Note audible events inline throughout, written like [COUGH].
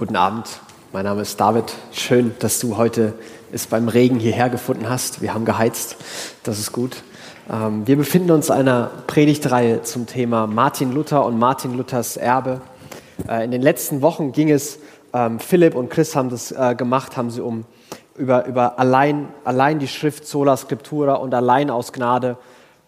Guten Abend, mein Name ist David. Schön, dass du heute es beim Regen hierher gefunden hast. Wir haben geheizt, das ist gut. Ähm, wir befinden uns in einer Predigtreihe zum Thema Martin Luther und Martin Luthers Erbe. Äh, in den letzten Wochen ging es, ähm, Philipp und Chris haben das äh, gemacht, haben sie um über, über allein, allein die Schrift Sola Scriptura und allein aus Gnade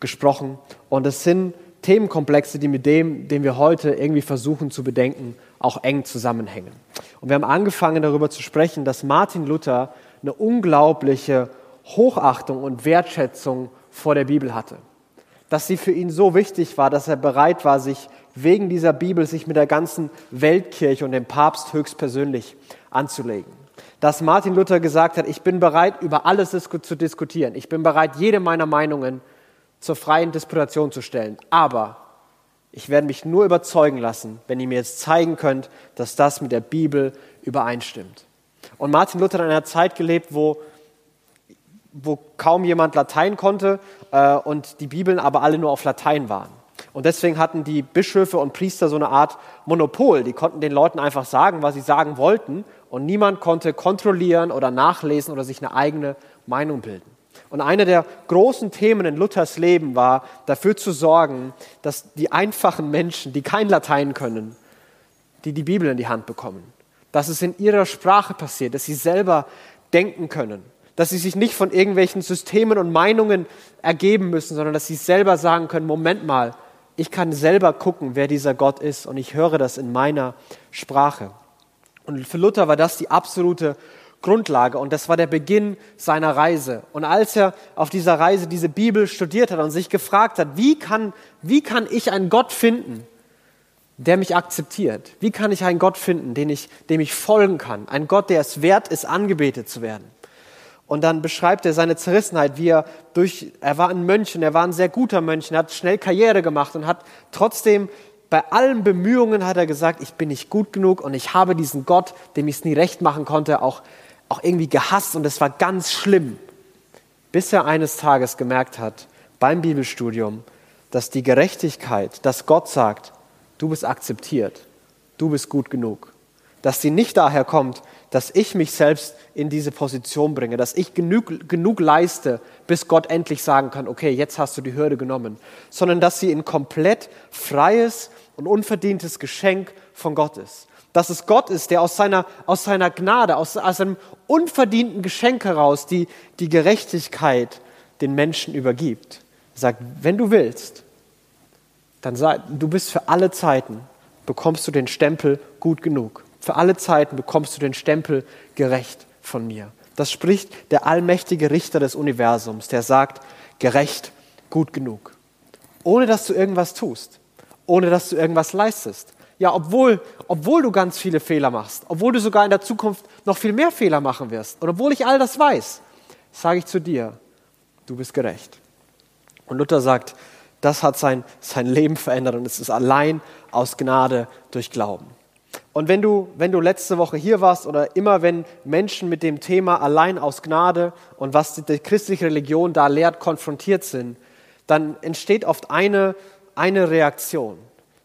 gesprochen. Und es sind Themenkomplexe, die mit dem, den wir heute irgendwie versuchen zu bedenken, auch eng zusammenhängen. Und wir haben angefangen darüber zu sprechen, dass Martin Luther eine unglaubliche Hochachtung und Wertschätzung vor der Bibel hatte. Dass sie für ihn so wichtig war, dass er bereit war, sich wegen dieser Bibel sich mit der ganzen Weltkirche und dem Papst höchstpersönlich anzulegen. Dass Martin Luther gesagt hat, ich bin bereit, über alles zu diskutieren. Ich bin bereit, jede meiner Meinungen zur freien Disputation zu stellen. Aber ich werde mich nur überzeugen lassen, wenn ihr mir jetzt zeigen könnt, dass das mit der Bibel übereinstimmt. Und Martin Luther hat in einer Zeit gelebt, wo, wo kaum jemand Latein konnte äh, und die Bibeln aber alle nur auf Latein waren. Und deswegen hatten die Bischöfe und Priester so eine Art Monopol. Die konnten den Leuten einfach sagen, was sie sagen wollten und niemand konnte kontrollieren oder nachlesen oder sich eine eigene Meinung bilden. Und eine der großen Themen in Luthers Leben war, dafür zu sorgen, dass die einfachen Menschen, die kein Latein können, die die Bibel in die Hand bekommen, dass es in ihrer Sprache passiert, dass sie selber denken können, dass sie sich nicht von irgendwelchen Systemen und Meinungen ergeben müssen, sondern dass sie selber sagen können, Moment mal, ich kann selber gucken, wer dieser Gott ist und ich höre das in meiner Sprache. Und für Luther war das die absolute Grundlage und das war der Beginn seiner Reise. Und als er auf dieser Reise diese Bibel studiert hat und sich gefragt hat, wie kann, wie kann ich einen Gott finden, der mich akzeptiert? Wie kann ich einen Gott finden, den ich, dem ich folgen kann? Ein Gott, der es wert ist, angebetet zu werden. Und dann beschreibt er seine Zerrissenheit, wie er durch, er war ein Mönch und er war ein sehr guter Mönch und hat schnell Karriere gemacht und hat trotzdem bei allen Bemühungen hat er gesagt, ich bin nicht gut genug und ich habe diesen Gott, dem ich es nie recht machen konnte, auch auch irgendwie gehasst und es war ganz schlimm, bis er eines Tages gemerkt hat beim Bibelstudium, dass die Gerechtigkeit, dass Gott sagt, du bist akzeptiert, du bist gut genug, dass sie nicht daher kommt, dass ich mich selbst in diese Position bringe, dass ich genug, genug leiste, bis Gott endlich sagen kann, okay, jetzt hast du die Hürde genommen, sondern dass sie ein komplett freies und unverdientes Geschenk von Gott ist dass es Gott ist, der aus seiner, aus seiner Gnade, aus, aus einem unverdienten Geschenk heraus die, die Gerechtigkeit den Menschen übergibt. Er sagt, wenn du willst, dann sei, du bist für alle Zeiten, bekommst du den Stempel gut genug. Für alle Zeiten bekommst du den Stempel gerecht von mir. Das spricht der allmächtige Richter des Universums, der sagt, gerecht, gut genug. Ohne dass du irgendwas tust, ohne dass du irgendwas leistest, ja, obwohl, obwohl du ganz viele Fehler machst, obwohl du sogar in der Zukunft noch viel mehr Fehler machen wirst und obwohl ich all das weiß, sage ich zu dir, du bist gerecht. Und Luther sagt, das hat sein, sein Leben verändert und es ist allein aus Gnade durch Glauben. Und wenn du, wenn du letzte Woche hier warst oder immer wenn Menschen mit dem Thema allein aus Gnade und was die, die christliche Religion da lehrt, konfrontiert sind, dann entsteht oft eine, eine Reaktion.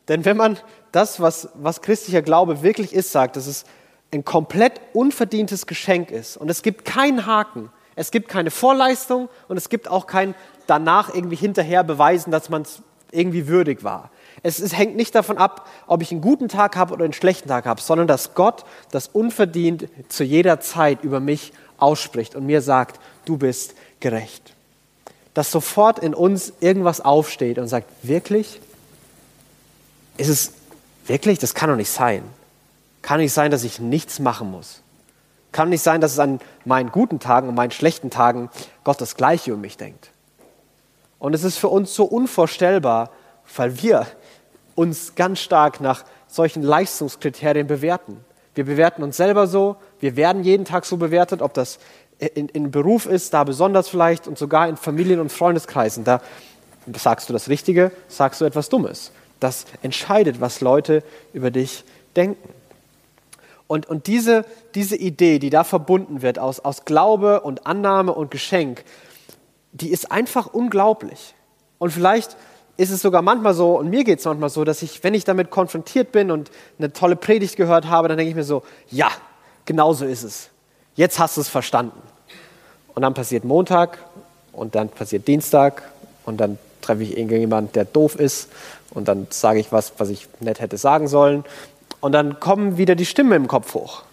Denn wenn man das, was, was christlicher Glaube wirklich ist, sagt, dass es ein komplett unverdientes Geschenk ist und es gibt keinen Haken, es gibt keine Vorleistung und es gibt auch kein danach irgendwie hinterher beweisen, dass man es irgendwie würdig war. Es, es, hängt nicht davon ab, ob ich einen guten Tag habe oder einen schlechten Tag habe, sondern dass Gott das unverdient zu jeder Zeit über mich ausspricht und mir sagt, du bist gerecht. Dass sofort in uns irgendwas aufsteht und sagt, wirklich? Ist es wirklich? Das kann doch nicht sein. Kann nicht sein, dass ich nichts machen muss. Kann nicht sein, dass es an meinen guten Tagen und meinen schlechten Tagen Gott das Gleiche über mich denkt. Und es ist für uns so unvorstellbar, weil wir uns ganz stark nach solchen Leistungskriterien bewerten. Wir bewerten uns selber so, wir werden jeden Tag so bewertet, ob das in, in Beruf ist, da besonders vielleicht und sogar in Familien- und Freundeskreisen. Da sagst du das Richtige, sagst du etwas Dummes. Das entscheidet, was Leute über dich denken. Und, und diese, diese Idee, die da verbunden wird aus, aus Glaube und Annahme und Geschenk, die ist einfach unglaublich. Und vielleicht ist es sogar manchmal so, und mir geht es manchmal so, dass ich, wenn ich damit konfrontiert bin und eine tolle Predigt gehört habe, dann denke ich mir so, ja, genau so ist es. Jetzt hast du es verstanden. Und dann passiert Montag und dann passiert Dienstag und dann treffe ich irgendjemanden, der doof ist und dann sage ich was, was ich nett hätte sagen sollen. Und dann kommen wieder die Stimmen im Kopf hoch.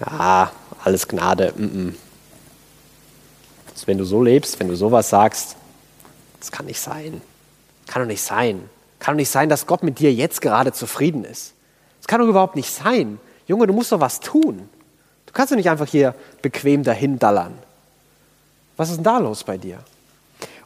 Ja, alles Gnade. Mm -mm. Wenn du so lebst, wenn du sowas sagst, das kann nicht sein. Kann doch nicht sein. Kann doch nicht sein, dass Gott mit dir jetzt gerade zufrieden ist. Das kann doch überhaupt nicht sein. Junge, du musst doch was tun. Du kannst doch nicht einfach hier bequem dahin dallern. Was ist denn da los bei dir?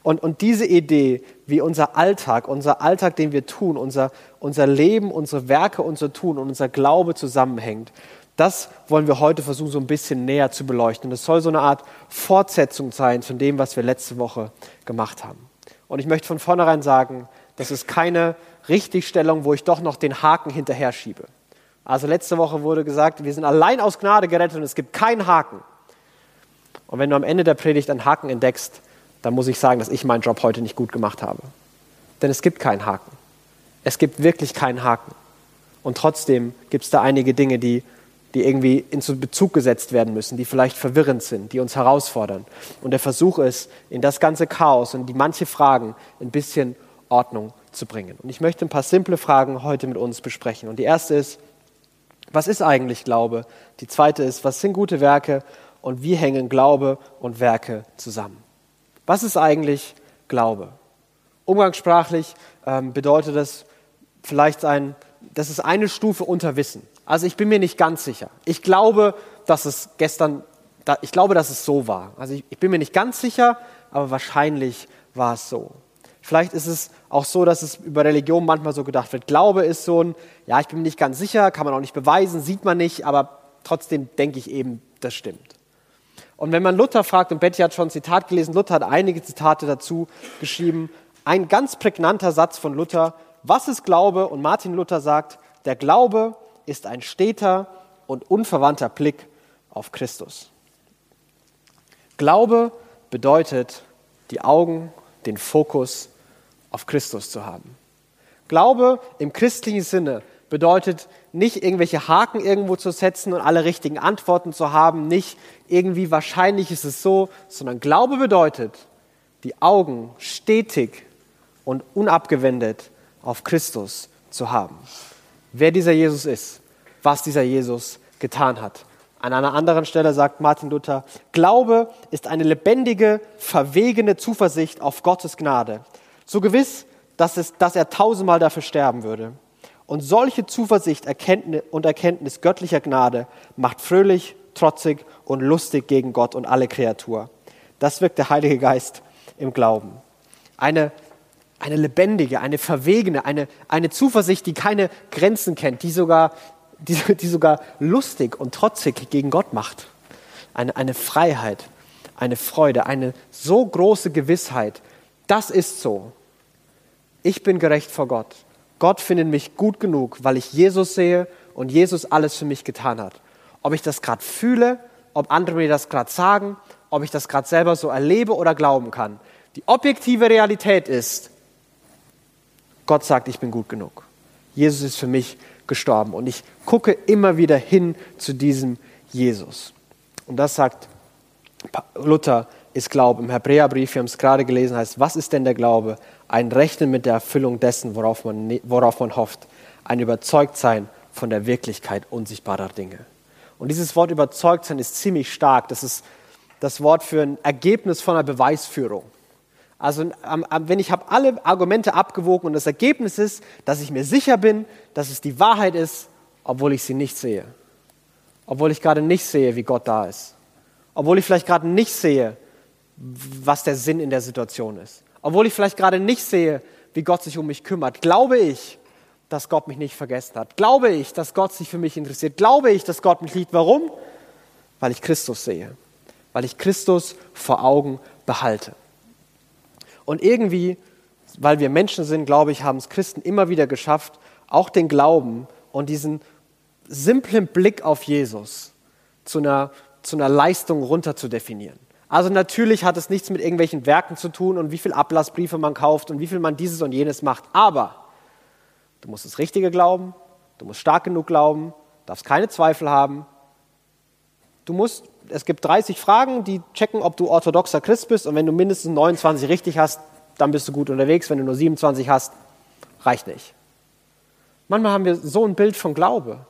Und, und diese Idee, wie unser Alltag, unser Alltag, den wir tun, unser, unser Leben, unsere Werke, unser Tun und unser Glaube zusammenhängt, das wollen wir heute versuchen, so ein bisschen näher zu beleuchten. Und es soll so eine Art Fortsetzung sein von dem, was wir letzte Woche gemacht haben. Und ich möchte von vornherein sagen, das ist keine Richtigstellung, wo ich doch noch den Haken hinterher schiebe. Also letzte Woche wurde gesagt, wir sind allein aus Gnade gerettet und es gibt keinen Haken. Und wenn du am Ende der Predigt einen Haken entdeckst, dann muss ich sagen, dass ich meinen Job heute nicht gut gemacht habe. Denn es gibt keinen Haken. Es gibt wirklich keinen Haken. Und trotzdem gibt es da einige Dinge, die, die irgendwie in Bezug gesetzt werden müssen, die vielleicht verwirrend sind, die uns herausfordern. Und der Versuch ist, in das ganze Chaos und die manche Fragen ein bisschen Ordnung zu bringen. Und ich möchte ein paar simple Fragen heute mit uns besprechen. Und die erste ist, was ist eigentlich Glaube? Die zweite ist, was sind gute Werke? Und wie hängen Glaube und Werke zusammen? Was ist eigentlich Glaube? Umgangssprachlich ähm, bedeutet das vielleicht ein, das ist eine Stufe unter Wissen. Also ich bin mir nicht ganz sicher. Ich glaube, dass es gestern, ich glaube, dass es so war. Also ich, ich bin mir nicht ganz sicher, aber wahrscheinlich war es so. Vielleicht ist es auch so, dass es über Religion manchmal so gedacht wird. Glaube ist so ein, ja, ich bin mir nicht ganz sicher, kann man auch nicht beweisen, sieht man nicht, aber trotzdem denke ich eben, das stimmt. Und wenn man Luther fragt, und Betty hat schon ein Zitat gelesen, Luther hat einige Zitate dazu geschrieben, ein ganz prägnanter Satz von Luther, was ist Glaube? Und Martin Luther sagt, der Glaube ist ein steter und unverwandter Blick auf Christus. Glaube bedeutet, die Augen, den Fokus auf Christus zu haben. Glaube im christlichen Sinne bedeutet nicht irgendwelche Haken irgendwo zu setzen und alle richtigen Antworten zu haben, nicht irgendwie wahrscheinlich ist es so, sondern Glaube bedeutet, die Augen stetig und unabgewendet auf Christus zu haben. Wer dieser Jesus ist, was dieser Jesus getan hat. An einer anderen Stelle sagt Martin Luther, Glaube ist eine lebendige, verwegene Zuversicht auf Gottes Gnade. So gewiss, dass, es, dass er tausendmal dafür sterben würde. Und solche Zuversicht und Erkenntnis göttlicher Gnade macht fröhlich, trotzig und lustig gegen Gott und alle Kreatur. Das wirkt der Heilige Geist im Glauben. Eine, eine lebendige, eine verwegene, eine, eine Zuversicht, die keine Grenzen kennt, die sogar, die, [LAUGHS] die sogar lustig und trotzig gegen Gott macht. Eine, eine Freiheit, eine Freude, eine so große Gewissheit. Das ist so. Ich bin gerecht vor Gott. Gott findet mich gut genug, weil ich Jesus sehe und Jesus alles für mich getan hat. Ob ich das gerade fühle, ob andere mir das gerade sagen, ob ich das gerade selber so erlebe oder glauben kann. Die objektive Realität ist, Gott sagt, ich bin gut genug. Jesus ist für mich gestorben und ich gucke immer wieder hin zu diesem Jesus. Und das sagt Luther ist Glaube. Im Hebräerbrief, wir haben es gerade gelesen, heißt, was ist denn der Glaube? Ein Rechnen mit der Erfüllung dessen, worauf man, ne, worauf man hofft. Ein Überzeugtsein von der Wirklichkeit unsichtbarer Dinge. Und dieses Wort Überzeugtsein ist ziemlich stark. Das ist das Wort für ein Ergebnis von einer Beweisführung. Also wenn ich habe alle Argumente abgewogen und das Ergebnis ist, dass ich mir sicher bin, dass es die Wahrheit ist, obwohl ich sie nicht sehe. Obwohl ich gerade nicht sehe, wie Gott da ist. Obwohl ich vielleicht gerade nicht sehe, was der Sinn in der Situation ist. Obwohl ich vielleicht gerade nicht sehe, wie Gott sich um mich kümmert, glaube ich, dass Gott mich nicht vergessen hat. Glaube ich, dass Gott sich für mich interessiert. Glaube ich, dass Gott mich liebt. Warum? Weil ich Christus sehe. Weil ich Christus vor Augen behalte. Und irgendwie, weil wir Menschen sind, glaube ich, haben es Christen immer wieder geschafft, auch den Glauben und diesen simplen Blick auf Jesus zu einer, zu einer Leistung runter zu definieren. Also natürlich hat es nichts mit irgendwelchen Werken zu tun und wie viel Ablassbriefe man kauft und wie viel man dieses und jenes macht. Aber du musst das Richtige glauben, du musst stark genug glauben, darfst keine Zweifel haben. Du musst, es gibt 30 Fragen, die checken, ob du orthodoxer Christ bist und wenn du mindestens 29 richtig hast, dann bist du gut unterwegs. Wenn du nur 27 hast, reicht nicht. Manchmal haben wir so ein Bild von Glaube.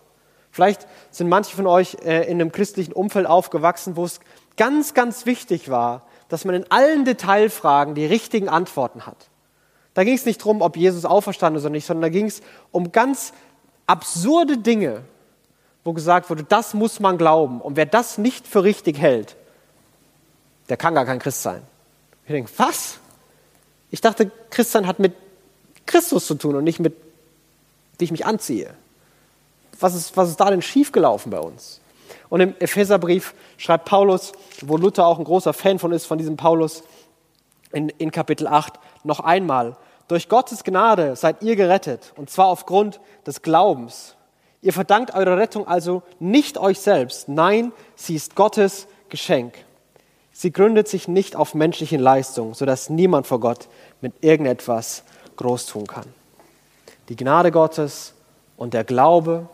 Vielleicht sind manche von euch äh, in einem christlichen Umfeld aufgewachsen, wo es ganz, ganz wichtig war, dass man in allen Detailfragen die richtigen Antworten hat. Da ging es nicht darum, ob Jesus auferstanden ist oder nicht, sondern da ging es um ganz absurde Dinge, wo gesagt wurde, das muss man glauben. Und wer das nicht für richtig hält, der kann gar kein Christ sein. Ich denke, was? Ich dachte, Christsein hat mit Christus zu tun und nicht mit, wie ich mich anziehe. Was ist, was ist da denn schiefgelaufen bei uns? Und im Epheserbrief schreibt Paulus, wo Luther auch ein großer Fan von ist, von diesem Paulus, in, in Kapitel 8, noch einmal, durch Gottes Gnade seid ihr gerettet, und zwar aufgrund des Glaubens. Ihr verdankt eure Rettung also nicht euch selbst, nein, sie ist Gottes Geschenk. Sie gründet sich nicht auf menschlichen Leistungen, sodass niemand vor Gott mit irgendetwas groß tun kann. Die Gnade Gottes und der Glaube,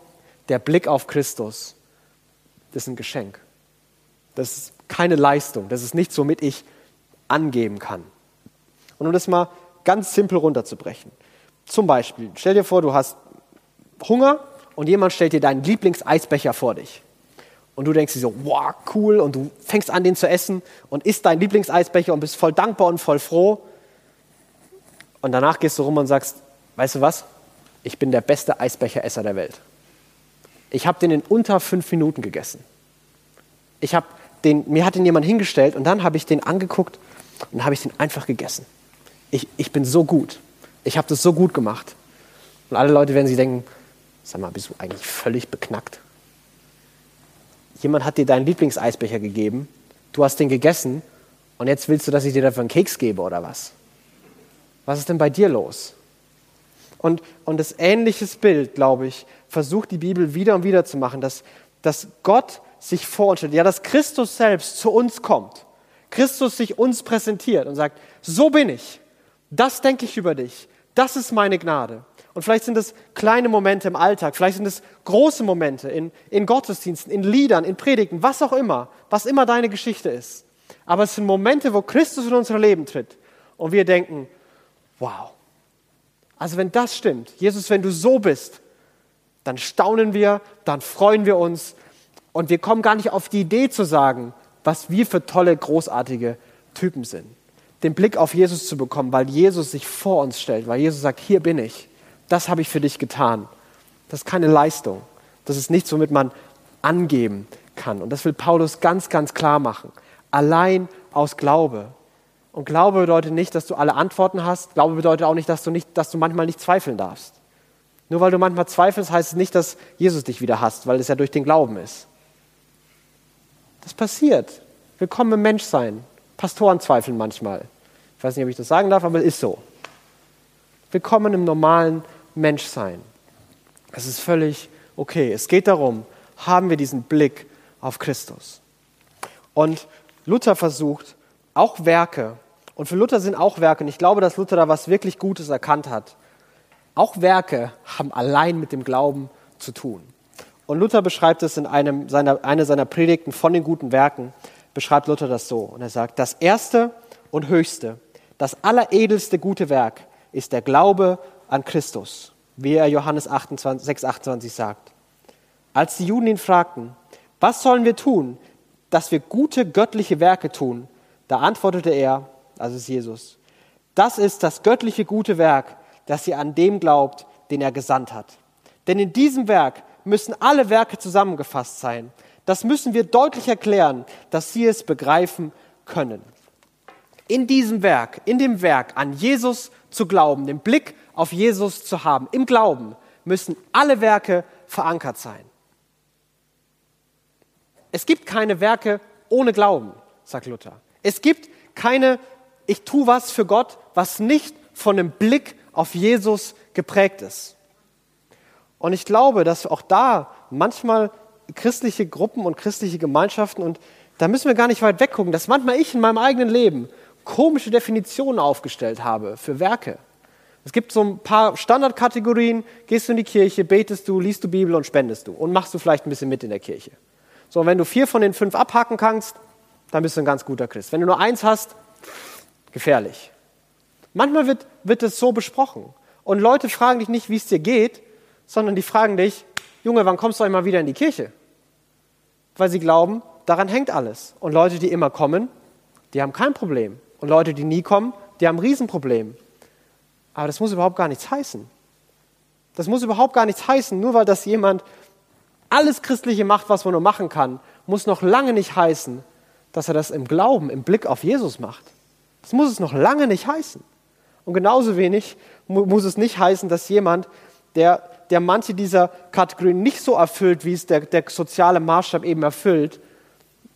der Blick auf Christus, das ist ein Geschenk. Das ist keine Leistung. Das ist nichts, womit ich angeben kann. Und um das mal ganz simpel runterzubrechen. Zum Beispiel, stell dir vor, du hast Hunger und jemand stellt dir deinen Lieblingseisbecher vor dich. Und du denkst dir so, wow, cool, und du fängst an, den zu essen und isst deinen Lieblingseisbecher und bist voll dankbar und voll froh. Und danach gehst du rum und sagst, weißt du was? Ich bin der beste Eisbecheresser der Welt. Ich habe den in unter fünf Minuten gegessen. Ich habe den, mir hat den jemand hingestellt und dann habe ich den angeguckt und habe ich den einfach gegessen. Ich, ich bin so gut. Ich habe das so gut gemacht. Und alle Leute werden sich denken, sag mal, bist du eigentlich völlig beknackt? Jemand hat dir deinen Lieblingseisbecher gegeben, du hast den gegessen und jetzt willst du, dass ich dir dafür einen Keks gebe oder was? Was ist denn bei dir los? Und, und das ähnliches Bild, glaube ich, versucht die Bibel wieder und wieder zu machen, dass, dass Gott sich vorstellt, ja, dass Christus selbst zu uns kommt, Christus sich uns präsentiert und sagt, so bin ich, das denke ich über dich, das ist meine Gnade. Und vielleicht sind es kleine Momente im Alltag, vielleicht sind es große Momente in, in Gottesdiensten, in Liedern, in Predigten, was auch immer, was immer deine Geschichte ist. Aber es sind Momente, wo Christus in unser Leben tritt und wir denken, wow. Also wenn das stimmt, Jesus, wenn du so bist, dann staunen wir, dann freuen wir uns und wir kommen gar nicht auf die Idee zu sagen, was wir für tolle, großartige Typen sind. Den Blick auf Jesus zu bekommen, weil Jesus sich vor uns stellt, weil Jesus sagt, hier bin ich, das habe ich für dich getan. Das ist keine Leistung. Das ist nichts, womit man angeben kann. Und das will Paulus ganz, ganz klar machen. Allein aus Glaube. Und Glaube bedeutet nicht, dass du alle Antworten hast. Glaube bedeutet auch nicht, dass du, nicht, dass du manchmal nicht zweifeln darfst. Nur weil du manchmal zweifelst, heißt es nicht, dass Jesus dich wieder hasst, weil es ja durch den Glauben ist. Das passiert. Willkommen im Menschsein. Pastoren zweifeln manchmal. Ich weiß nicht, ob ich das sagen darf, aber es ist so. Willkommen im normalen Menschsein. Es ist völlig okay. Es geht darum, haben wir diesen Blick auf Christus. Und Luther versucht, auch Werke, und für Luther sind auch Werke, und ich glaube, dass Luther da was wirklich Gutes erkannt hat, auch Werke haben allein mit dem Glauben zu tun. Und Luther beschreibt es in einem seiner, einer seiner Predigten von den guten Werken, beschreibt Luther das so. Und er sagt, das erste und höchste, das alleredelste gute Werk ist der Glaube an Christus, wie er Johannes 28, 6, 28 sagt. Als die Juden ihn fragten, was sollen wir tun, dass wir gute göttliche Werke tun, da antwortete er, also ist Jesus, das ist das göttliche gute Werk, dass ihr an dem glaubt, den er gesandt hat. Denn in diesem Werk müssen alle Werke zusammengefasst sein. Das müssen wir deutlich erklären, dass Sie es begreifen können. In diesem Werk, in dem Werk an Jesus zu glauben, den Blick auf Jesus zu haben, im Glauben, müssen alle Werke verankert sein. Es gibt keine Werke ohne Glauben, sagt Luther. Es gibt keine, ich tue was für Gott, was nicht von einem Blick auf Jesus geprägt ist. Und ich glaube, dass auch da manchmal christliche Gruppen und christliche Gemeinschaften und da müssen wir gar nicht weit weggucken, dass manchmal ich in meinem eigenen Leben komische Definitionen aufgestellt habe für Werke. Es gibt so ein paar Standardkategorien. Gehst du in die Kirche, betest du, liest du Bibel und spendest du. Und machst du vielleicht ein bisschen mit in der Kirche. So, wenn du vier von den fünf abhaken kannst, dann bist du ein ganz guter Christ. Wenn du nur eins hast, gefährlich. Manchmal wird, wird es so besprochen. Und Leute fragen dich nicht, wie es dir geht, sondern die fragen dich, Junge, wann kommst du einmal wieder in die Kirche? Weil sie glauben, daran hängt alles. Und Leute, die immer kommen, die haben kein Problem. Und Leute, die nie kommen, die haben ein Riesenproblem. Aber das muss überhaupt gar nichts heißen. Das muss überhaupt gar nichts heißen, nur weil das jemand alles Christliche macht, was man nur machen kann, muss noch lange nicht heißen, dass er das im Glauben, im Blick auf Jesus macht. Das muss es noch lange nicht heißen. Und genauso wenig muss es nicht heißen, dass jemand, der, der manche dieser Kategorien nicht so erfüllt, wie es der, der soziale Maßstab eben erfüllt,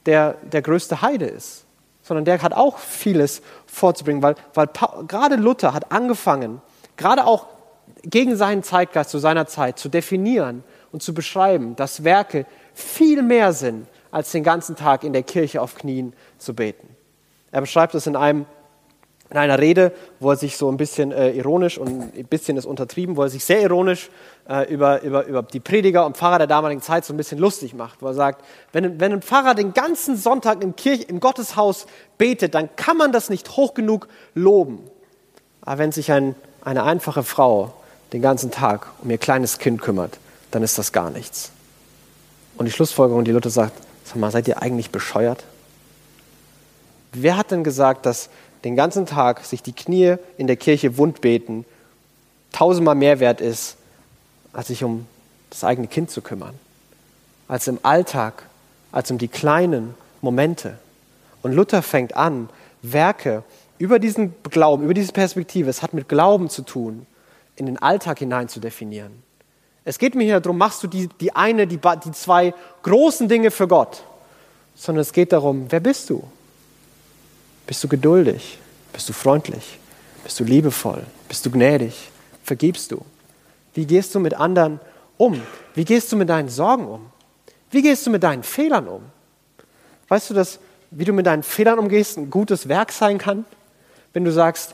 der, der größte Heide ist sondern der hat auch vieles vorzubringen, weil, weil gerade Luther hat angefangen, gerade auch gegen seinen Zeitgeist zu seiner Zeit zu definieren und zu beschreiben, dass Werke viel mehr sind, als den ganzen Tag in der Kirche auf Knien zu beten. Er beschreibt es in einem in einer Rede, wo er sich so ein bisschen äh, ironisch und ein bisschen ist untertrieben, wo er sich sehr ironisch äh, über, über, über die Prediger und Pfarrer der damaligen Zeit so ein bisschen lustig macht, wo er sagt, wenn, wenn ein Pfarrer den ganzen Sonntag im, Kirche, im Gotteshaus betet, dann kann man das nicht hoch genug loben. Aber wenn sich ein, eine einfache Frau den ganzen Tag um ihr kleines Kind kümmert, dann ist das gar nichts. Und die Schlussfolgerung, die Luther sagt, sag mal, seid ihr eigentlich bescheuert? Wer hat denn gesagt, dass den ganzen Tag sich die Knie in der Kirche wund beten, tausendmal mehr wert ist, als sich um das eigene Kind zu kümmern. Als im Alltag, als um die kleinen Momente. Und Luther fängt an, Werke über diesen Glauben, über diese Perspektive, es hat mit Glauben zu tun, in den Alltag hinein zu definieren. Es geht mir hier darum, machst du die, die eine, die, die zwei großen Dinge für Gott, sondern es geht darum, wer bist du? Bist du geduldig? Bist du freundlich? Bist du liebevoll? Bist du gnädig? Vergibst du? Wie gehst du mit anderen um? Wie gehst du mit deinen Sorgen um? Wie gehst du mit deinen Fehlern um? Weißt du, dass, wie du mit deinen Fehlern umgehst, ein gutes Werk sein kann? Wenn du sagst,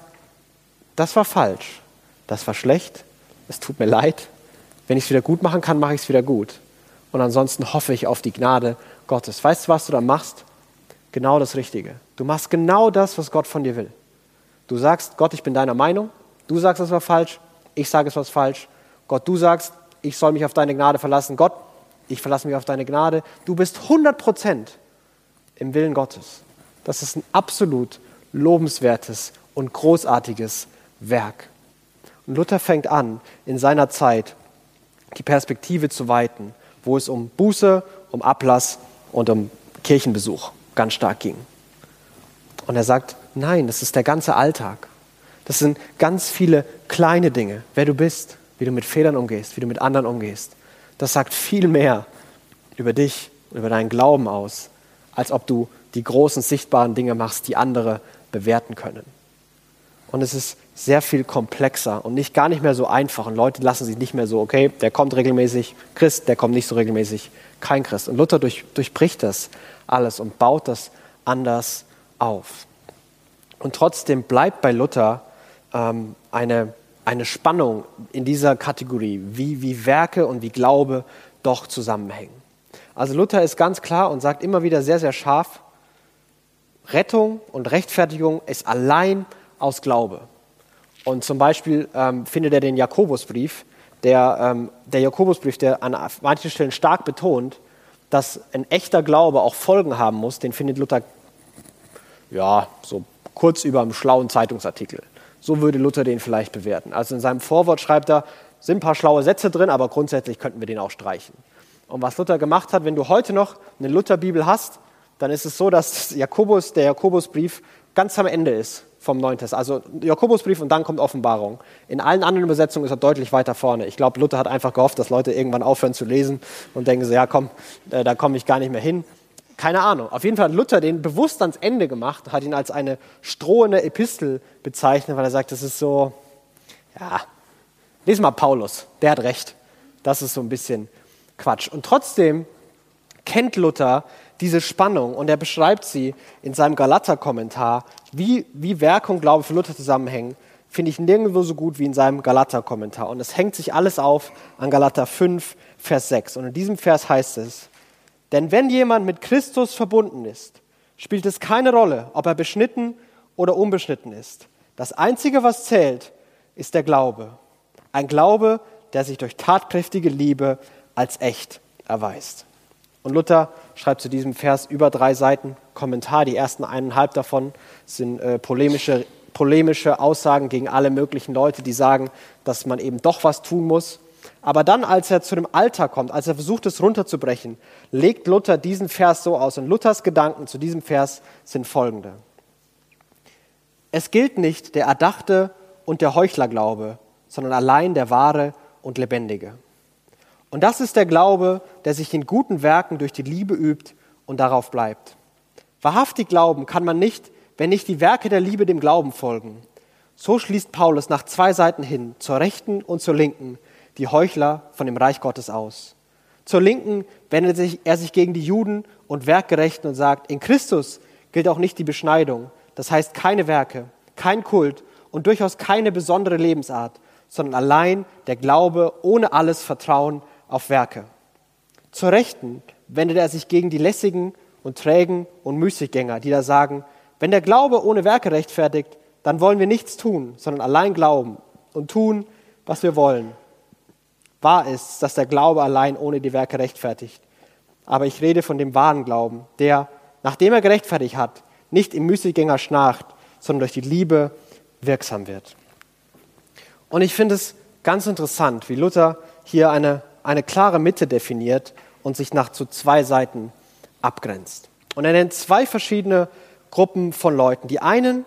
das war falsch, das war schlecht, es tut mir leid, wenn ich es wieder gut machen kann, mache ich es wieder gut. Und ansonsten hoffe ich auf die Gnade Gottes. Weißt du, was du da machst? genau das Richtige. Du machst genau das, was Gott von dir will. Du sagst, Gott, ich bin deiner Meinung. Du sagst, es war falsch. Ich sage, es war falsch. Gott, du sagst, ich soll mich auf deine Gnade verlassen. Gott, ich verlasse mich auf deine Gnade. Du bist 100 Prozent im Willen Gottes. Das ist ein absolut lobenswertes und großartiges Werk. Und Luther fängt an, in seiner Zeit die Perspektive zu weiten, wo es um Buße, um Ablass und um Kirchenbesuch ganz stark ging. Und er sagt, nein, das ist der ganze Alltag. Das sind ganz viele kleine Dinge, wer du bist, wie du mit Fehlern umgehst, wie du mit anderen umgehst. Das sagt viel mehr über dich, über deinen Glauben aus, als ob du die großen sichtbaren Dinge machst, die andere bewerten können. Und es ist sehr viel komplexer und nicht gar nicht mehr so einfach. Und Leute lassen sich nicht mehr so, okay, der kommt regelmäßig, Christ, der kommt nicht so regelmäßig, kein Christ. Und Luther durch, durchbricht das alles und baut das anders auf. Und trotzdem bleibt bei Luther ähm, eine, eine Spannung in dieser Kategorie, wie, wie Werke und wie Glaube doch zusammenhängen. Also Luther ist ganz klar und sagt immer wieder sehr, sehr scharf, Rettung und Rechtfertigung ist allein aus Glaube. Und zum Beispiel ähm, findet er den Jakobusbrief, der, ähm, der Jakobusbrief, der an manchen Stellen stark betont, dass ein echter Glaube auch Folgen haben muss, den findet Luther ja so kurz über einem schlauen Zeitungsartikel. So würde Luther den vielleicht bewerten. Also in seinem Vorwort schreibt er, sind ein paar schlaue Sätze drin, aber grundsätzlich könnten wir den auch streichen. Und was Luther gemacht hat, wenn du heute noch eine Lutherbibel hast, dann ist es so, dass Jakobus, der Jakobusbrief ganz am Ende ist vom Neuen Testament. Also Jakobusbrief und dann kommt Offenbarung. In allen anderen Übersetzungen ist er deutlich weiter vorne. Ich glaube, Luther hat einfach gehofft, dass Leute irgendwann aufhören zu lesen und denken so, ja komm, äh, da komme ich gar nicht mehr hin. Keine Ahnung. Auf jeden Fall hat Luther den bewusst ans Ende gemacht, hat ihn als eine strohende Epistel bezeichnet, weil er sagt, das ist so, ja, lese mal Paulus, der hat recht. Das ist so ein bisschen Quatsch. Und trotzdem kennt Luther diese Spannung und er beschreibt sie in seinem Galater-Kommentar, wie, wie Werke und Glaube für Luther zusammenhängen, finde ich nirgendwo so gut wie in seinem Galater-Kommentar. Und es hängt sich alles auf an Galater 5, Vers 6. Und in diesem Vers heißt es, denn wenn jemand mit Christus verbunden ist, spielt es keine Rolle, ob er beschnitten oder unbeschnitten ist. Das Einzige, was zählt, ist der Glaube. Ein Glaube, der sich durch tatkräftige Liebe als echt erweist. Und Luther schreibt zu diesem Vers über drei Seiten Kommentar. Die ersten eineinhalb davon sind äh, polemische polemische Aussagen gegen alle möglichen Leute, die sagen, dass man eben doch was tun muss. Aber dann, als er zu dem Alter kommt, als er versucht, es runterzubrechen, legt Luther diesen Vers so aus. Und Luthers Gedanken zu diesem Vers sind folgende. Es gilt nicht der erdachte und der Heuchlerglaube, sondern allein der wahre und lebendige. Und das ist der Glaube, der sich in guten Werken durch die Liebe übt und darauf bleibt. Wahrhaftig glauben kann man nicht, wenn nicht die Werke der Liebe dem Glauben folgen. So schließt Paulus nach zwei Seiten hin, zur rechten und zur linken, die Heuchler von dem Reich Gottes aus. Zur linken wendet er sich gegen die Juden und Werkgerechten und sagt, in Christus gilt auch nicht die Beschneidung, das heißt keine Werke, kein Kult und durchaus keine besondere Lebensart, sondern allein der Glaube ohne alles Vertrauen auf Werke. Zur Rechten wendet er sich gegen die lässigen und trägen und Müßiggänger, die da sagen, wenn der Glaube ohne Werke rechtfertigt, dann wollen wir nichts tun, sondern allein glauben und tun, was wir wollen. Wahr ist, dass der Glaube allein ohne die Werke rechtfertigt. Aber ich rede von dem wahren Glauben, der, nachdem er gerechtfertigt hat, nicht im Müßiggänger schnarcht, sondern durch die Liebe wirksam wird. Und ich finde es ganz interessant, wie Luther hier eine, eine klare Mitte definiert und sich nach zu zwei Seiten abgrenzt. Und er nennt zwei verschiedene Gruppen von Leuten. Die einen,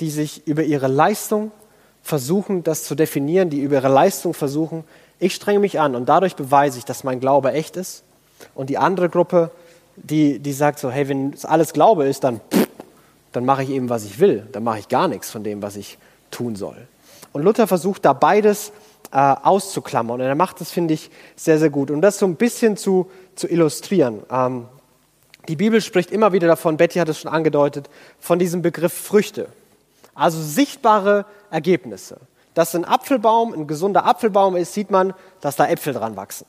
die sich über ihre Leistung versuchen, das zu definieren, die über ihre Leistung versuchen, ich strenge mich an und dadurch beweise ich, dass mein Glaube echt ist. Und die andere Gruppe, die, die sagt so, hey, wenn es alles Glaube ist, dann, dann mache ich eben, was ich will. Dann mache ich gar nichts von dem, was ich tun soll. Und Luther versucht da beides äh, auszuklammern. Und er macht das, finde ich, sehr, sehr gut. Und das so ein bisschen zu, zu illustrieren. Ähm, die Bibel spricht immer wieder davon, Betty hat es schon angedeutet, von diesem Begriff Früchte. Also sichtbare Ergebnisse. Dass ein Apfelbaum ein gesunder Apfelbaum ist, sieht man, dass da Äpfel dran wachsen.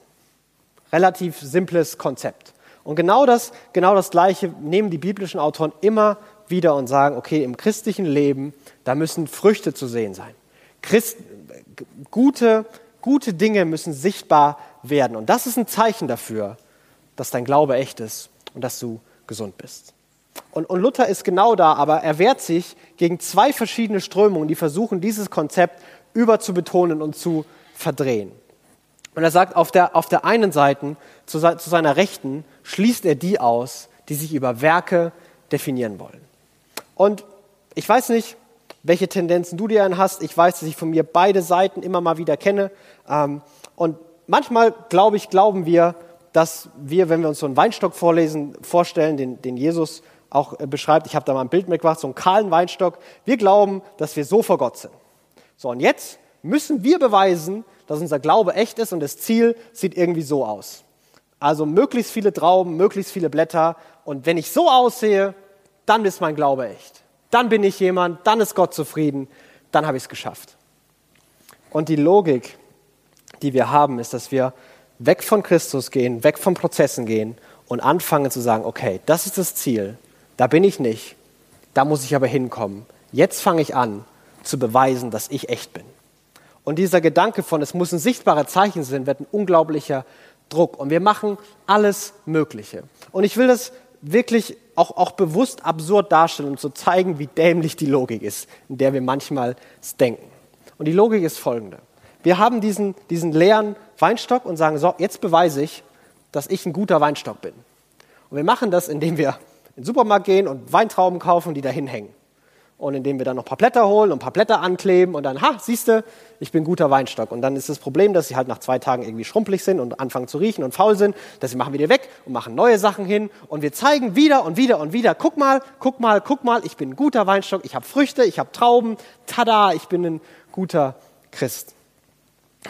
Relativ simples Konzept. Und genau das, genau das Gleiche nehmen die biblischen Autoren immer wieder und sagen, okay, im christlichen Leben, da müssen Früchte zu sehen sein. Christ, gute, gute Dinge müssen sichtbar werden. Und das ist ein Zeichen dafür, dass dein Glaube echt ist und dass du gesund bist. Und, und Luther ist genau da, aber er wehrt sich gegen zwei verschiedene Strömungen, die versuchen, dieses Konzept überzubetonen und zu verdrehen. Und er sagt, auf der, auf der einen Seite, zu, zu seiner Rechten, schließt er die aus, die sich über Werke definieren wollen. Und ich weiß nicht, welche Tendenzen du dir hast. Ich weiß, dass ich von mir beide Seiten immer mal wieder kenne. Ähm, und manchmal, glaube ich, glauben wir, dass wir, wenn wir uns so einen Weinstock vorlesen, vorstellen, den, den Jesus auch äh, beschreibt, ich habe da mal ein Bild mitgebracht, so einen kahlen Weinstock, wir glauben, dass wir so vor Gott sind. So, und jetzt müssen wir beweisen, dass unser Glaube echt ist und das Ziel sieht irgendwie so aus. Also möglichst viele Trauben, möglichst viele Blätter und wenn ich so aussehe, dann ist mein Glaube echt. Dann bin ich jemand, dann ist Gott zufrieden, dann habe ich es geschafft. Und die Logik, die wir haben, ist, dass wir weg von Christus gehen, weg von Prozessen gehen und anfangen zu sagen, okay, das ist das Ziel, da bin ich nicht, da muss ich aber hinkommen. Jetzt fange ich an zu beweisen, dass ich echt bin. Und dieser Gedanke von, es muss ein sichtbarer Zeichen sein, wird ein unglaublicher Druck. Und wir machen alles Mögliche. Und ich will das wirklich auch, auch bewusst absurd darstellen, um zu zeigen, wie dämlich die Logik ist, in der wir manchmal denken. Und die Logik ist folgende. Wir haben diesen, diesen leeren Weinstock und sagen, so, jetzt beweise ich, dass ich ein guter Weinstock bin. Und wir machen das, indem wir in den Supermarkt gehen und Weintrauben kaufen, die dahin hängen. Und indem wir dann noch ein paar Blätter holen und ein paar Blätter ankleben und dann, ha, siehste, ich bin guter Weinstock. Und dann ist das Problem, dass sie halt nach zwei Tagen irgendwie schrumpelig sind und anfangen zu riechen und faul sind. Deswegen machen wir die weg und machen neue Sachen hin. Und wir zeigen wieder und wieder und wieder, guck mal, guck mal, guck mal, ich bin ein guter Weinstock, ich habe Früchte, ich habe Trauben, tada, ich bin ein guter Christ.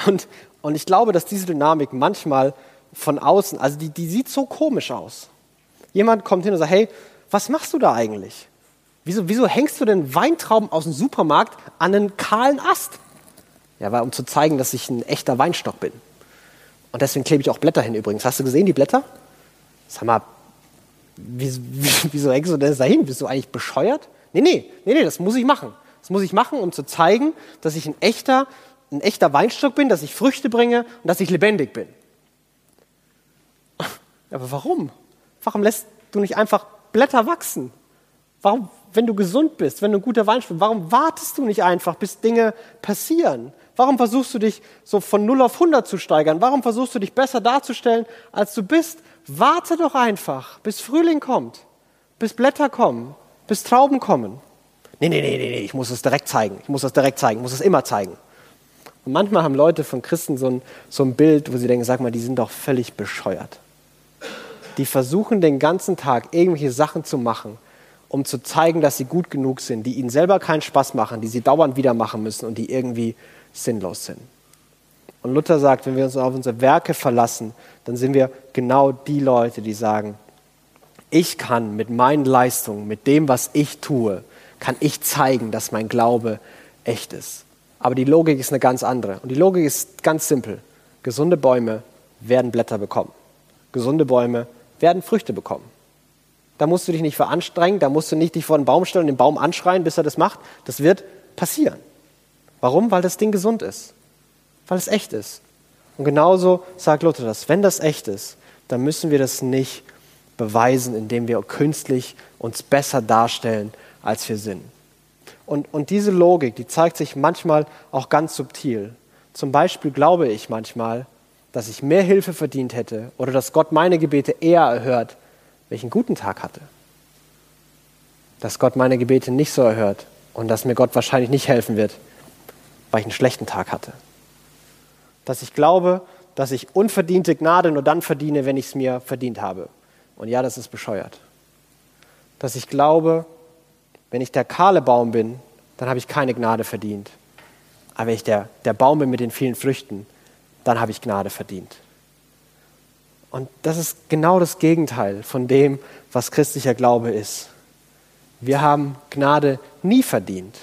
Und, und ich glaube, dass diese Dynamik manchmal von außen, also die, die sieht so komisch aus. Jemand kommt hin und sagt, hey, was machst du da eigentlich? Wieso, wieso hängst du denn Weintrauben aus dem Supermarkt an einen kahlen Ast? Ja, weil um zu zeigen, dass ich ein echter Weinstock bin. Und deswegen klebe ich auch Blätter hin übrigens. Hast du gesehen, die Blätter? Sag mal, wieso, [LAUGHS] wieso hängst du denn da hin? Bist du eigentlich bescheuert? Nee, nee, nee, nee, das muss ich machen. Das muss ich machen, um zu zeigen, dass ich ein echter, ein echter Weinstock bin, dass ich Früchte bringe und dass ich lebendig bin. [LAUGHS] Aber warum? Warum lässt du nicht einfach Blätter wachsen? Warum, wenn du gesund bist, wenn du ein guter Weinstock bist, warum wartest du nicht einfach, bis Dinge passieren? Warum versuchst du dich so von 0 auf 100 zu steigern? Warum versuchst du dich besser darzustellen, als du bist? Warte doch einfach, bis Frühling kommt, bis Blätter kommen, bis Trauben kommen. Nee, nee, nee, nee, ich muss es direkt zeigen. Ich muss das direkt zeigen, ich muss es immer zeigen. Und manchmal haben Leute von Christen so ein, so ein Bild, wo sie denken, sag mal, die sind doch völlig bescheuert. Die versuchen den ganzen Tag irgendwelche Sachen zu machen, um zu zeigen, dass sie gut genug sind, die ihnen selber keinen Spaß machen, die sie dauernd wieder machen müssen und die irgendwie sinnlos sind. Und Luther sagt, wenn wir uns auf unsere Werke verlassen, dann sind wir genau die Leute, die sagen, ich kann mit meinen Leistungen, mit dem, was ich tue, kann ich zeigen, dass mein Glaube echt ist. Aber die Logik ist eine ganz andere. Und die Logik ist ganz simpel. Gesunde Bäume werden Blätter bekommen. Gesunde Bäume werden Früchte bekommen. Da musst du dich nicht veranstrengen, da musst du nicht dich vor den Baum stellen und den Baum anschreien, bis er das macht. Das wird passieren. Warum? Weil das Ding gesund ist. Weil es echt ist. Und genauso sagt Luther das. Wenn das echt ist, dann müssen wir das nicht beweisen, indem wir künstlich uns besser darstellen, als wir sind. Und, und diese Logik, die zeigt sich manchmal auch ganz subtil. Zum Beispiel glaube ich manchmal, dass ich mehr Hilfe verdient hätte oder dass Gott meine Gebete eher erhört, wenn ich einen guten Tag hatte. Dass Gott meine Gebete nicht so erhört und dass mir Gott wahrscheinlich nicht helfen wird, weil ich einen schlechten Tag hatte. Dass ich glaube, dass ich unverdiente Gnade nur dann verdiene, wenn ich es mir verdient habe. Und ja, das ist bescheuert. Dass ich glaube, wenn ich der kahle Baum bin, dann habe ich keine Gnade verdient. Aber wenn ich der, der Baum bin mit den vielen Früchten, dann habe ich Gnade verdient. Und das ist genau das Gegenteil von dem, was christlicher Glaube ist. Wir haben Gnade nie verdient.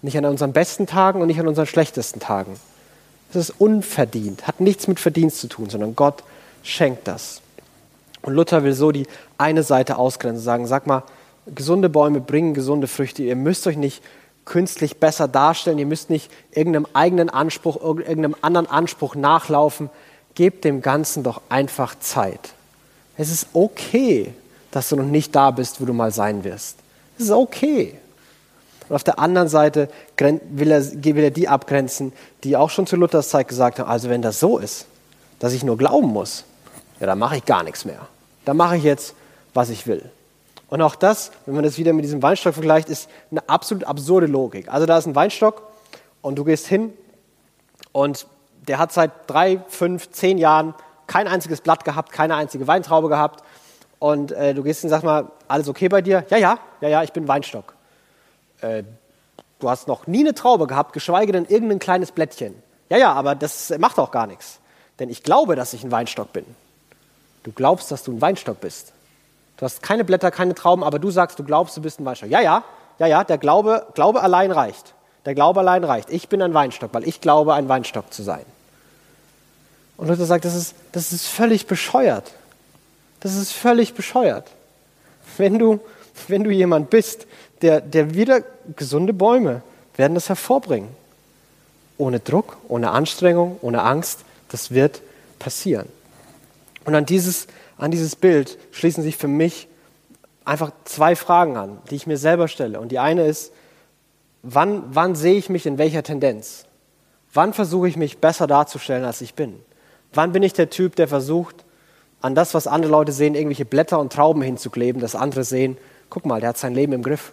Nicht an unseren besten Tagen und nicht an unseren schlechtesten Tagen. Es ist unverdient, hat nichts mit Verdienst zu tun, sondern Gott schenkt das. Und Luther will so die eine Seite ausgrenzen, sagen, sag mal, gesunde Bäume bringen gesunde Früchte. Ihr müsst euch nicht künstlich besser darstellen, ihr müsst nicht irgendeinem eigenen Anspruch, irgendeinem anderen Anspruch nachlaufen. Gebt dem Ganzen doch einfach Zeit. Es ist okay, dass du noch nicht da bist, wo du mal sein wirst. Es ist okay. Und auf der anderen Seite will er, will er die abgrenzen, die auch schon zu Luthers Zeit gesagt haben, also wenn das so ist, dass ich nur glauben muss, ja, dann mache ich gar nichts mehr. Dann mache ich jetzt, was ich will. Und auch das, wenn man das wieder mit diesem Weinstock vergleicht, ist eine absolut absurde Logik. Also da ist ein Weinstock und du gehst hin und der hat seit drei, fünf, zehn Jahren kein einziges Blatt gehabt, keine einzige Weintraube gehabt. Und äh, du gehst und sagst mal, alles okay bei dir? Ja, ja, ja, ja, ich bin Weinstock. Äh, du hast noch nie eine Traube gehabt, geschweige denn irgendein kleines Blättchen. Ja, ja, aber das macht auch gar nichts. Denn ich glaube, dass ich ein Weinstock bin. Du glaubst, dass du ein Weinstock bist. Du hast keine Blätter, keine Trauben, aber du sagst, du glaubst, du bist ein Weinstock. Ja, ja, ja, ja, der Glaube, Glaube allein reicht. Der Glaube allein reicht. Ich bin ein Weinstock, weil ich glaube, ein Weinstock zu sein. Und Luther sagt, das ist, das ist völlig bescheuert. Das ist völlig bescheuert. Wenn du, wenn du jemand bist, der, der wieder gesunde Bäume werden das hervorbringen. Ohne Druck, ohne Anstrengung, ohne Angst. Das wird passieren. Und an dieses, an dieses Bild schließen sich für mich einfach zwei Fragen an, die ich mir selber stelle. Und die eine ist, wann, wann sehe ich mich in welcher Tendenz? Wann versuche ich mich besser darzustellen, als ich bin? Wann bin ich der Typ, der versucht, an das, was andere Leute sehen, irgendwelche Blätter und Trauben hinzukleben, dass andere sehen, guck mal, der hat sein Leben im Griff.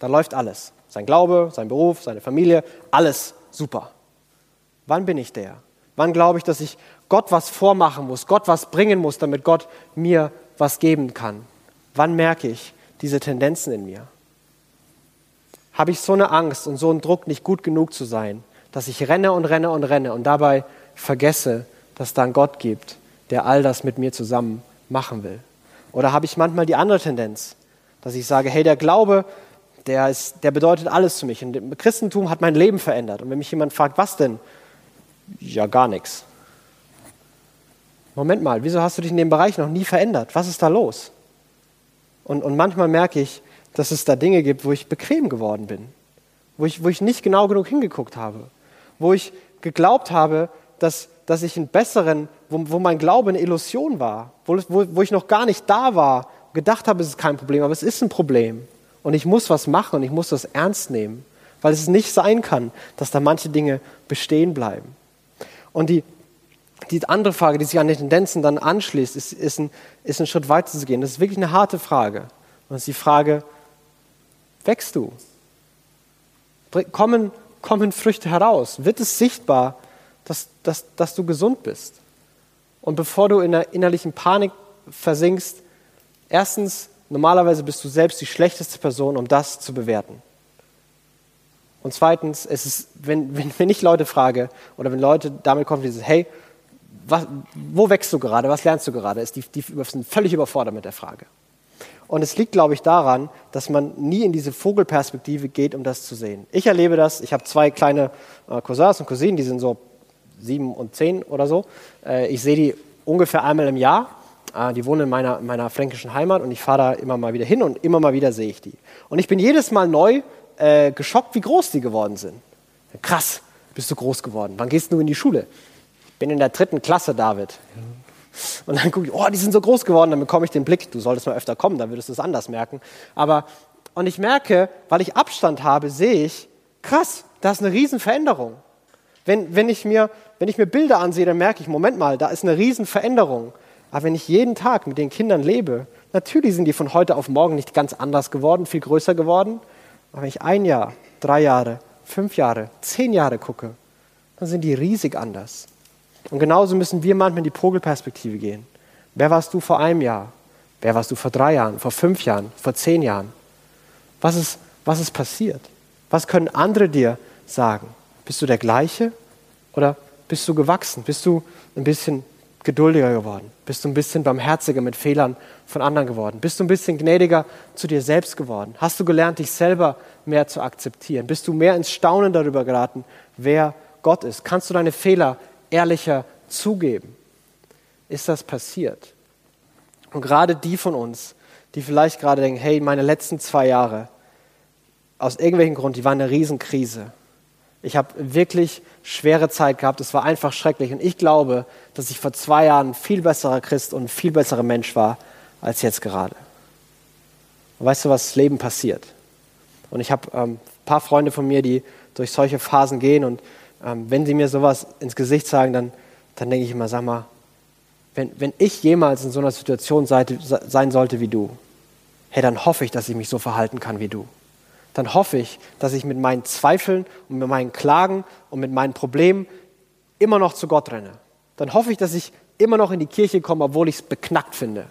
Da läuft alles. Sein Glaube, sein Beruf, seine Familie, alles super. Wann bin ich der? Wann glaube ich, dass ich Gott was vormachen muss, Gott was bringen muss, damit Gott mir was geben kann? Wann merke ich diese Tendenzen in mir? Habe ich so eine Angst und so einen Druck, nicht gut genug zu sein, dass ich renne und renne und renne und dabei vergesse, dass da einen Gott gibt, der all das mit mir zusammen machen will? Oder habe ich manchmal die andere Tendenz, dass ich sage, hey, der Glaube, der, ist, der bedeutet alles für mich. Und Christentum hat mein Leben verändert. Und wenn mich jemand fragt, was denn? Ja, gar nichts. Moment mal, wieso hast du dich in dem Bereich noch nie verändert? Was ist da los? Und, und manchmal merke ich, dass es da Dinge gibt, wo ich bequem geworden bin, wo ich, wo ich nicht genau genug hingeguckt habe, wo ich geglaubt habe, dass, dass ich einen besseren, wo, wo mein Glaube eine Illusion war, wo, wo, wo ich noch gar nicht da war, gedacht habe, es ist kein Problem, aber es ist ein Problem. Und ich muss was machen und ich muss das ernst nehmen, weil es nicht sein kann, dass da manche Dinge bestehen bleiben. Und die, die andere Frage, die sich an den Tendenzen dann anschließt, ist, ist, ein, ist ein Schritt weiter zu gehen. Das ist wirklich eine harte Frage. Und das ist die Frage, wächst du? Kommen, kommen Früchte heraus? Wird es sichtbar, dass, dass, dass du gesund bist? Und bevor du in der innerlichen Panik versinkst, erstens, normalerweise bist du selbst die schlechteste Person, um das zu bewerten. Und zweitens, es ist, wenn, wenn, wenn ich Leute frage oder wenn Leute damit kommen, die sagen, hey, was, wo wächst du gerade, was lernst du gerade, ist die, die sind völlig überfordert mit der Frage. Und es liegt, glaube ich, daran, dass man nie in diese Vogelperspektive geht, um das zu sehen. Ich erlebe das. Ich habe zwei kleine äh, Cousins und Cousinen, die sind so sieben und zehn oder so. Äh, ich sehe die ungefähr einmal im Jahr. Äh, die wohnen in meiner, meiner fränkischen Heimat und ich fahre da immer mal wieder hin und immer mal wieder sehe ich die. Und ich bin jedes Mal neu äh, geschockt, wie groß die geworden sind. Krass, bist du groß geworden. Wann gehst du in die Schule? Ich bin in der dritten Klasse, David. Und dann gucke ich, oh, die sind so groß geworden, dann bekomme ich den Blick, du solltest mal öfter kommen, dann würdest du es anders merken. Aber, und ich merke, weil ich Abstand habe, sehe ich, krass, da ist eine Riesenveränderung. Wenn, wenn, ich mir, wenn ich mir Bilder ansehe, dann merke ich, Moment mal, da ist eine Riesenveränderung. Aber wenn ich jeden Tag mit den Kindern lebe, natürlich sind die von heute auf morgen nicht ganz anders geworden, viel größer geworden, aber wenn ich ein Jahr, drei Jahre, fünf Jahre, zehn Jahre gucke, dann sind die riesig anders. Und genauso müssen wir manchmal in die Vogelperspektive gehen. Wer warst du vor einem Jahr? Wer warst du vor drei Jahren, vor fünf Jahren, vor zehn Jahren? Was ist, was ist passiert? Was können andere dir sagen? Bist du der gleiche oder bist du gewachsen? Bist du ein bisschen geduldiger geworden? Bist du ein bisschen barmherziger mit Fehlern von anderen geworden? Bist du ein bisschen gnädiger zu dir selbst geworden? Hast du gelernt, dich selber mehr zu akzeptieren? Bist du mehr ins Staunen darüber geraten, wer Gott ist? Kannst du deine Fehler ehrlicher zugeben? Ist das passiert? Und gerade die von uns, die vielleicht gerade denken, hey, meine letzten zwei Jahre, aus irgendwelchen Grund, die waren eine Riesenkrise. Ich habe wirklich schwere Zeit gehabt. Es war einfach schrecklich. Und ich glaube, dass ich vor zwei Jahren ein viel besserer Christ und ein viel besserer Mensch war als jetzt gerade. Und weißt du, was das Leben passiert? Und ich habe ähm, ein paar Freunde von mir, die durch solche Phasen gehen. Und ähm, wenn sie mir sowas ins Gesicht sagen, dann, dann denke ich immer, sag mal, wenn, wenn ich jemals in so einer Situation sei, sein sollte wie du, hey, dann hoffe ich, dass ich mich so verhalten kann wie du dann hoffe ich, dass ich mit meinen Zweifeln und mit meinen Klagen und mit meinen Problemen immer noch zu Gott renne. Dann hoffe ich, dass ich immer noch in die Kirche komme, obwohl ich es beknackt finde.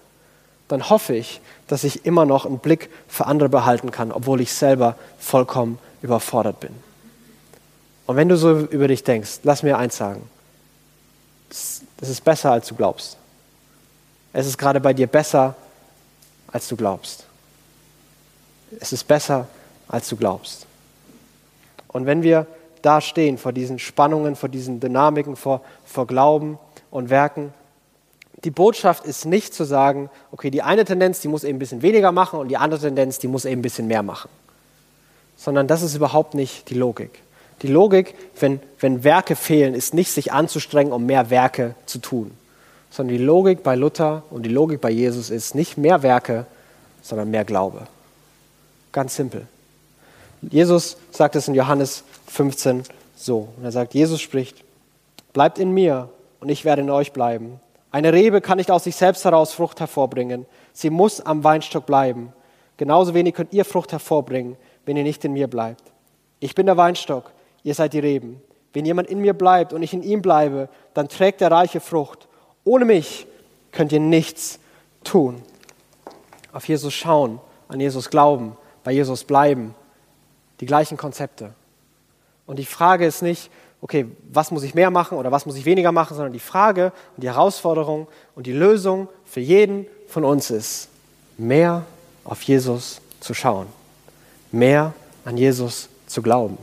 Dann hoffe ich, dass ich immer noch einen Blick für andere behalten kann, obwohl ich selber vollkommen überfordert bin. Und wenn du so über dich denkst, lass mir eins sagen. Das ist besser, als du glaubst. Es ist gerade bei dir besser, als du glaubst. Es ist besser, als als du glaubst. Und wenn wir da stehen vor diesen Spannungen, vor diesen Dynamiken, vor, vor Glauben und Werken, die Botschaft ist nicht zu sagen, okay, die eine Tendenz, die muss eben ein bisschen weniger machen und die andere Tendenz, die muss eben ein bisschen mehr machen. Sondern das ist überhaupt nicht die Logik. Die Logik, wenn, wenn Werke fehlen, ist nicht sich anzustrengen, um mehr Werke zu tun. Sondern die Logik bei Luther und die Logik bei Jesus ist nicht mehr Werke, sondern mehr Glaube. Ganz simpel. Jesus sagt es in Johannes 15 so. Und er sagt, Jesus spricht, bleibt in mir und ich werde in euch bleiben. Eine Rebe kann nicht aus sich selbst heraus Frucht hervorbringen. Sie muss am Weinstock bleiben. Genauso wenig könnt ihr Frucht hervorbringen, wenn ihr nicht in mir bleibt. Ich bin der Weinstock, ihr seid die Reben. Wenn jemand in mir bleibt und ich in ihm bleibe, dann trägt er reiche Frucht. Ohne mich könnt ihr nichts tun. Auf Jesus schauen, an Jesus glauben, bei Jesus bleiben die gleichen Konzepte. Und die Frage ist nicht, okay, was muss ich mehr machen oder was muss ich weniger machen, sondern die Frage und die Herausforderung und die Lösung für jeden von uns ist, mehr auf Jesus zu schauen, mehr an Jesus zu glauben,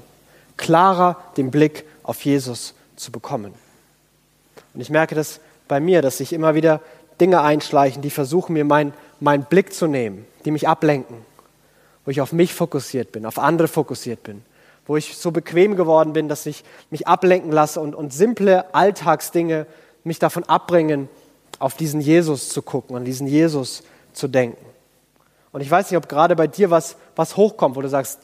klarer den Blick auf Jesus zu bekommen. Und ich merke das bei mir, dass sich immer wieder Dinge einschleichen, die versuchen mir meinen mein Blick zu nehmen, die mich ablenken, wo ich auf mich fokussiert bin, auf andere fokussiert bin, wo ich so bequem geworden bin, dass ich mich ablenken lasse und, und simple Alltagsdinge mich davon abbringen, auf diesen Jesus zu gucken, an diesen Jesus zu denken. Und ich weiß nicht, ob gerade bei dir was, was hochkommt, wo du sagst,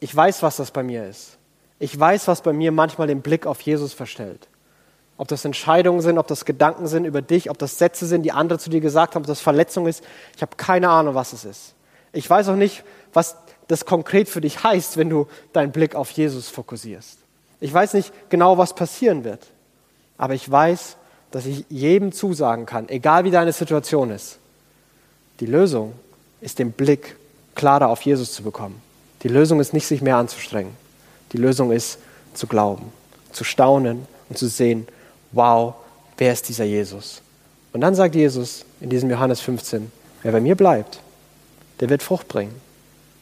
ich weiß, was das bei mir ist. Ich weiß, was bei mir manchmal den Blick auf Jesus verstellt. Ob das Entscheidungen sind, ob das Gedanken sind über dich, ob das Sätze sind, die andere zu dir gesagt haben, ob das Verletzung ist. Ich habe keine Ahnung, was es ist. Ich weiß auch nicht, was das konkret für dich heißt, wenn du deinen Blick auf Jesus fokussierst. Ich weiß nicht genau, was passieren wird. Aber ich weiß, dass ich jedem zusagen kann, egal wie deine Situation ist, die Lösung ist den Blick klarer auf Jesus zu bekommen. Die Lösung ist nicht, sich mehr anzustrengen. Die Lösung ist, zu glauben, zu staunen und zu sehen, wow, wer ist dieser Jesus? Und dann sagt Jesus in diesem Johannes 15, wer bei mir bleibt, der wird Frucht bringen.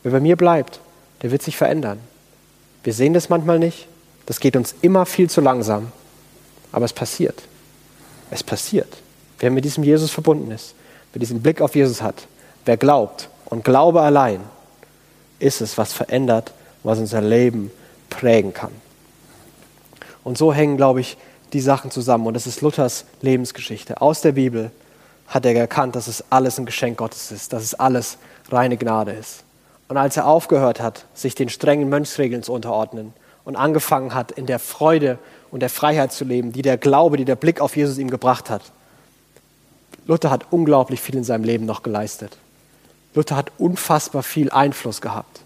Wer bei mir bleibt, der wird sich verändern. Wir sehen das manchmal nicht. Das geht uns immer viel zu langsam. Aber es passiert. Es passiert. Wer mit diesem Jesus verbunden ist, wer diesen Blick auf Jesus hat, wer glaubt und Glaube allein, ist es, was verändert, was unser Leben prägen kann. Und so hängen, glaube ich, die Sachen zusammen. Und das ist Luthers Lebensgeschichte. Aus der Bibel hat er erkannt, dass es alles ein Geschenk Gottes ist, dass es alles reine Gnade ist. Und als er aufgehört hat, sich den strengen Mönchsregeln zu unterordnen und angefangen hat, in der Freude und der Freiheit zu leben, die der Glaube, die der Blick auf Jesus ihm gebracht hat, Luther hat unglaublich viel in seinem Leben noch geleistet. Luther hat unfassbar viel Einfluss gehabt.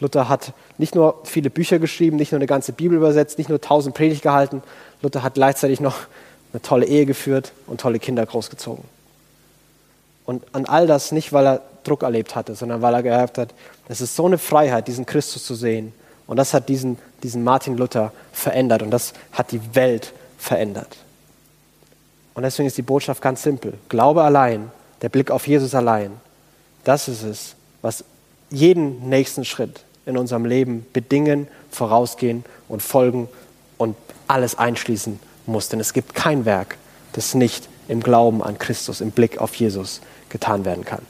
Luther hat nicht nur viele Bücher geschrieben, nicht nur eine ganze Bibel übersetzt, nicht nur tausend Predigt gehalten. Luther hat gleichzeitig noch eine tolle Ehe geführt und tolle Kinder großgezogen. Und an all das nicht, weil er Druck erlebt hatte, sondern weil er gehabt hat, es ist so eine Freiheit, diesen Christus zu sehen. Und das hat diesen, diesen Martin Luther verändert und das hat die Welt verändert. Und deswegen ist die Botschaft ganz simpel. Glaube allein, der Blick auf Jesus allein, das ist es, was jeden nächsten Schritt in unserem Leben bedingen, vorausgehen und folgen und alles einschließen muss. Denn es gibt kein Werk, das nicht im Glauben an Christus, im Blick auf Jesus getan werden kann.